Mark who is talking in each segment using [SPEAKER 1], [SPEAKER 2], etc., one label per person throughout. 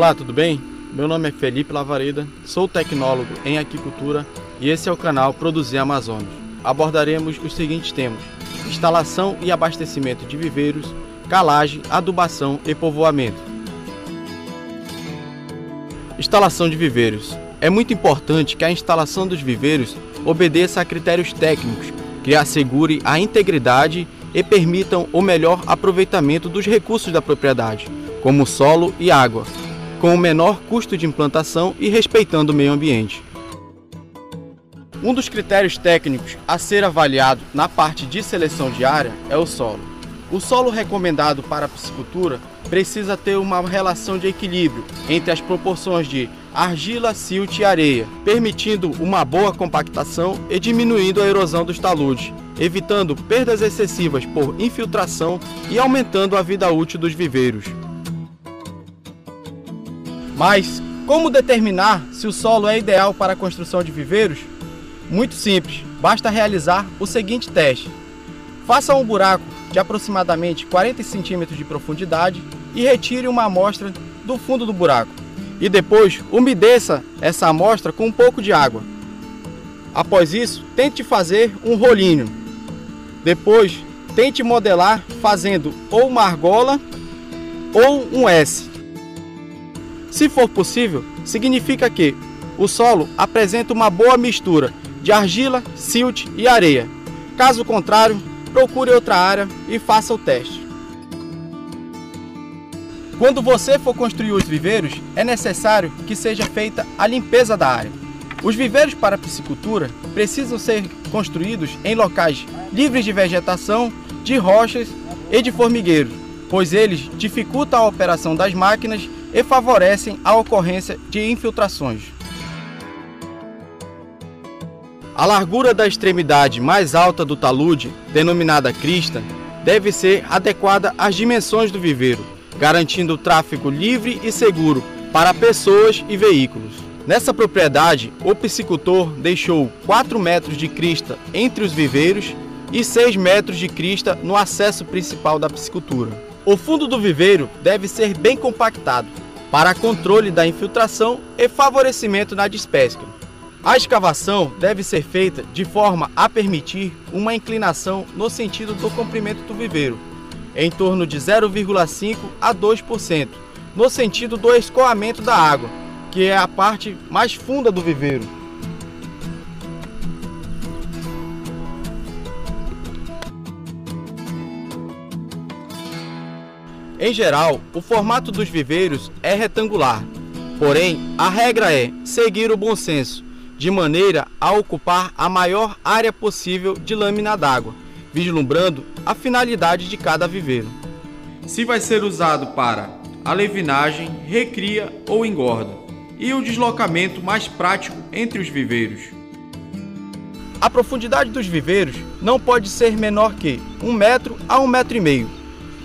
[SPEAKER 1] Olá, tudo bem? Meu nome é Felipe Lavareda, sou tecnólogo em aquicultura e esse é o canal Produzir Amazonas. Abordaremos os seguintes temas: instalação e abastecimento de viveiros, calagem, adubação e povoamento. Instalação de viveiros. É muito importante que a instalação dos viveiros obedeça a critérios técnicos que assegure a integridade e permitam o melhor aproveitamento dos recursos da propriedade, como solo e água, com o menor custo de implantação e respeitando o meio ambiente. Um dos critérios técnicos a ser avaliado na parte de seleção de área é o solo. O solo recomendado para a piscicultura precisa ter uma relação de equilíbrio entre as proporções de argila, silt e areia, permitindo uma boa compactação e diminuindo a erosão dos taludes, evitando perdas excessivas por infiltração e aumentando a vida útil dos viveiros. Mas como determinar se o solo é ideal para a construção de viveiros? Muito simples, basta realizar o seguinte teste. Faça um buraco de aproximadamente 40 centímetros de profundidade e retire uma amostra do fundo do buraco. E depois umedeça essa amostra com um pouco de água. Após isso, tente fazer um rolinho. Depois, tente modelar fazendo ou uma argola ou um S. Se for possível, significa que o solo apresenta uma boa mistura de argila, silt e areia. Caso contrário, procure outra área e faça o teste. Quando você for construir os viveiros, é necessário que seja feita a limpeza da área. Os viveiros para piscicultura precisam ser construídos em locais livres de vegetação, de rochas e de formigueiros, pois eles dificultam a operação das máquinas e favorecem a ocorrência de infiltrações. A largura da extremidade mais alta do talude, denominada crista, deve ser adequada às dimensões do viveiro, garantindo o tráfego livre e seguro para pessoas e veículos. Nessa propriedade, o piscicultor deixou 4 metros de crista entre os viveiros e 6 metros de crista no acesso principal da piscicultura. O fundo do viveiro deve ser bem compactado para controle da infiltração e favorecimento na despesca. A escavação deve ser feita de forma a permitir uma inclinação no sentido do comprimento do viveiro, em torno de 0,5 a 2%, no sentido do escoamento da água, que é a parte mais funda do viveiro. Em geral, o formato dos viveiros é retangular, porém, a regra é seguir o bom senso de maneira a ocupar a maior área possível de lâmina d'água, vislumbrando a finalidade de cada viveiro. Se vai ser usado para alevinagem, recria ou engorda, e o deslocamento mais prático entre os viveiros. A profundidade dos viveiros não pode ser menor que um metro a um metro e meio.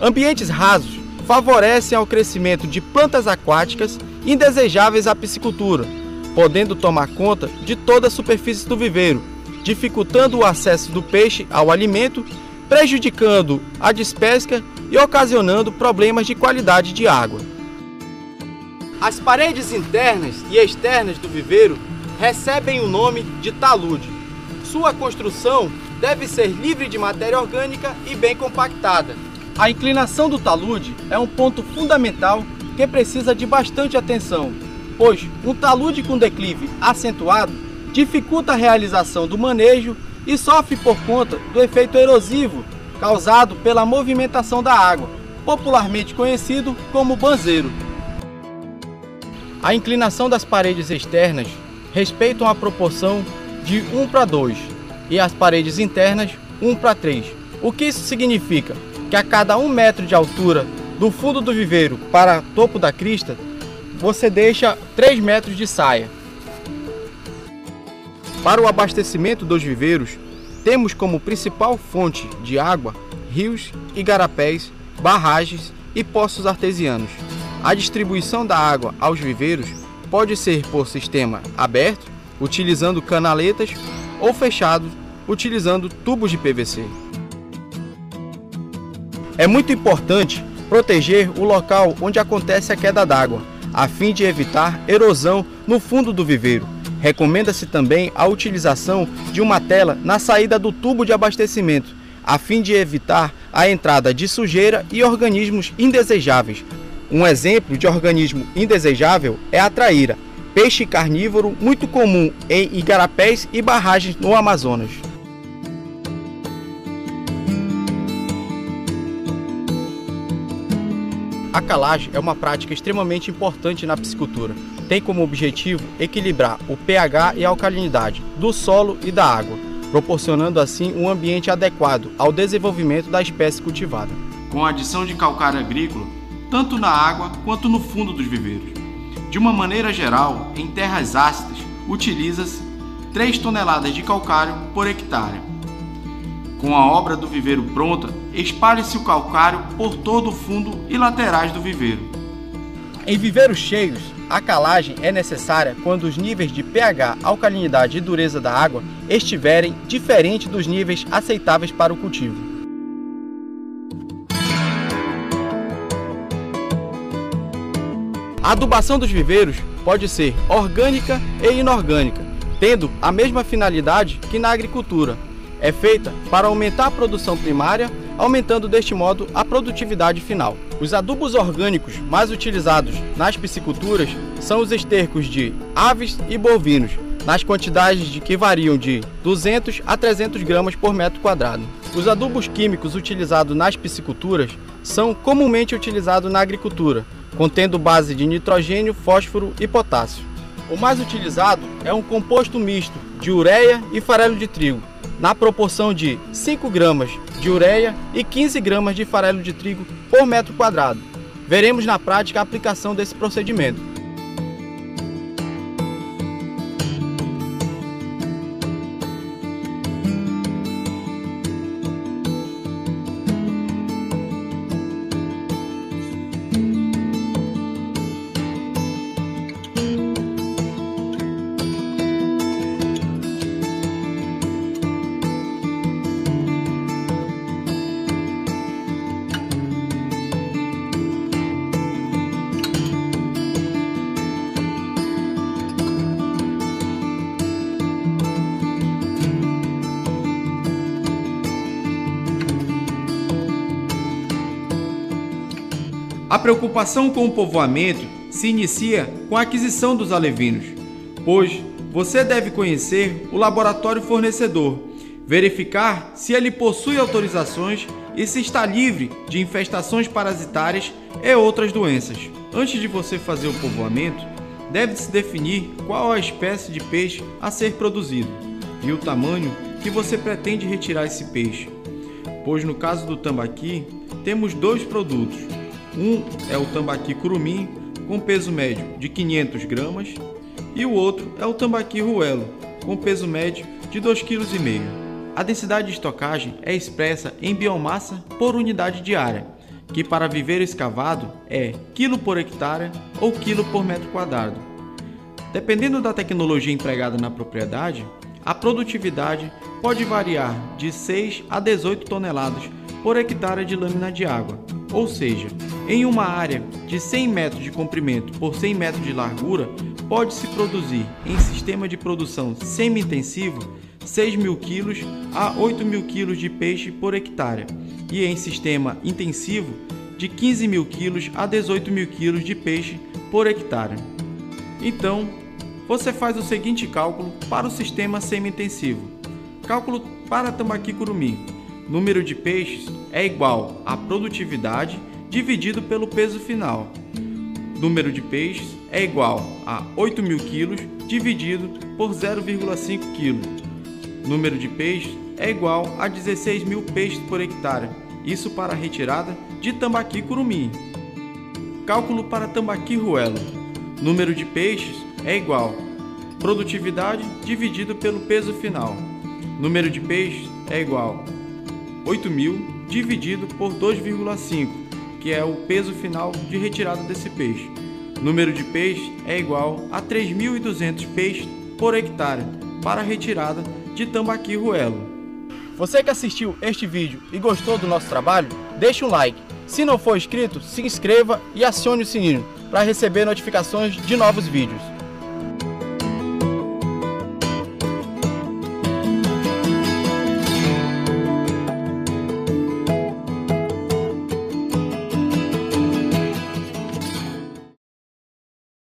[SPEAKER 1] Ambientes rasos favorecem ao crescimento de plantas aquáticas indesejáveis à piscicultura, podendo tomar conta de toda a superfície do viveiro, dificultando o acesso do peixe ao alimento, prejudicando a despesca e ocasionando problemas de qualidade de água. As paredes internas e externas do viveiro recebem o nome de talude. Sua construção deve ser livre de matéria orgânica e bem compactada. A inclinação do talude é um ponto fundamental que precisa de bastante atenção, pois um talude com declive acentuado dificulta a realização do manejo e sofre por conta do efeito erosivo causado pela movimentação da água, popularmente conhecido como banzeiro. A inclinação das paredes externas respeitam a proporção de 1 para 2 e as paredes internas 1 para 3. O que isso significa? Que a cada 1 metro de altura do fundo do viveiro para topo da crista, você deixa 3 metros de saia. Para o abastecimento dos viveiros, temos como principal fonte de água rios, igarapés, barragens e poços artesianos. A distribuição da água aos viveiros pode ser por sistema aberto, utilizando canaletas, ou fechado, utilizando tubos de PVC. É muito importante proteger o local onde acontece a queda d'água a fim de evitar erosão no fundo do viveiro. Recomenda-se também a utilização de uma tela na saída do tubo de abastecimento, a fim de evitar a entrada de sujeira e organismos indesejáveis. Um exemplo de organismo indesejável é a traíra, peixe carnívoro muito comum em igarapés e barragens no Amazonas. A calagem é uma prática extremamente importante na piscicultura. Tem como objetivo equilibrar o pH e a alcalinidade do solo e da água, proporcionando assim um ambiente adequado ao desenvolvimento da espécie cultivada. Com a adição de calcário agrícola, tanto na água quanto no fundo dos viveiros. De uma maneira geral, em terras ácidas, utiliza-se 3 toneladas de calcário por hectare. Com a obra do viveiro pronta, espalhe-se o calcário por todo o fundo e laterais do viveiro. Em viveiros cheios, a calagem é necessária quando os níveis de pH, alcalinidade e dureza da água estiverem diferentes dos níveis aceitáveis para o cultivo. A adubação dos viveiros pode ser orgânica e inorgânica, tendo a mesma finalidade que na agricultura. É feita para aumentar a produção primária, aumentando deste modo a produtividade final. Os adubos orgânicos mais utilizados nas pisciculturas são os estercos de aves e bovinos, nas quantidades de que variam de 200 a 300 gramas por metro quadrado. Os adubos químicos utilizados nas pisciculturas são comumente utilizados na agricultura, contendo base de nitrogênio, fósforo e potássio. O mais utilizado é um composto misto de ureia e farelo de trigo, na proporção de 5 gramas de ureia e 15 gramas de farelo de trigo por metro quadrado. Veremos na prática a aplicação desse procedimento. A preocupação com o povoamento se inicia com a aquisição dos alevinos, pois você deve conhecer o laboratório fornecedor, verificar se ele possui autorizações e se está livre de infestações parasitárias e outras doenças. Antes de você fazer o povoamento, deve-se definir qual a espécie de peixe a ser produzido e o tamanho que você pretende retirar esse peixe. Pois no caso do tambaqui, temos dois produtos, um é o tambaqui curumim, com peso médio de 500 gramas, e o outro é o tambaqui ruelo, com peso médio de 2,5 kg. A densidade de estocagem é expressa em biomassa por unidade diária, que para viver escavado é quilo por hectare ou quilo por metro quadrado. Dependendo da tecnologia empregada na propriedade, a produtividade pode variar de 6 a 18 toneladas por hectare de lâmina de água, ou seja, em uma área de 100 metros de comprimento por 100 metros de largura, pode-se produzir em sistema de produção semi-intensivo 6 mil quilos a 8 mil quilos de peixe por hectare e em sistema intensivo de 15 mil quilos a 18 mil quilos de peixe por hectare. Então, você faz o seguinte cálculo para o sistema semi-intensivo. Cálculo para tambaqui curumim número de peixes é igual à produtividade dividido pelo peso final. Número de peixes é igual a 8 mil quilos dividido por 0,5 kg. Número de peixes é igual a 16 mil peixes por hectare. Isso para a retirada de tambaqui curumim. Cálculo para tambaqui ruelo. Número de peixes é igual produtividade dividido pelo peso final. Número de peixes é igual 8.000 dividido por 2,5, que é o peso final de retirada desse peixe. número de peixes é igual a 3.200 peixes por hectare para a retirada de tambaqui ruelo. Você que assistiu este vídeo e gostou do nosso trabalho, deixe um like. Se não for inscrito, se inscreva e acione o sininho para receber notificações de novos vídeos.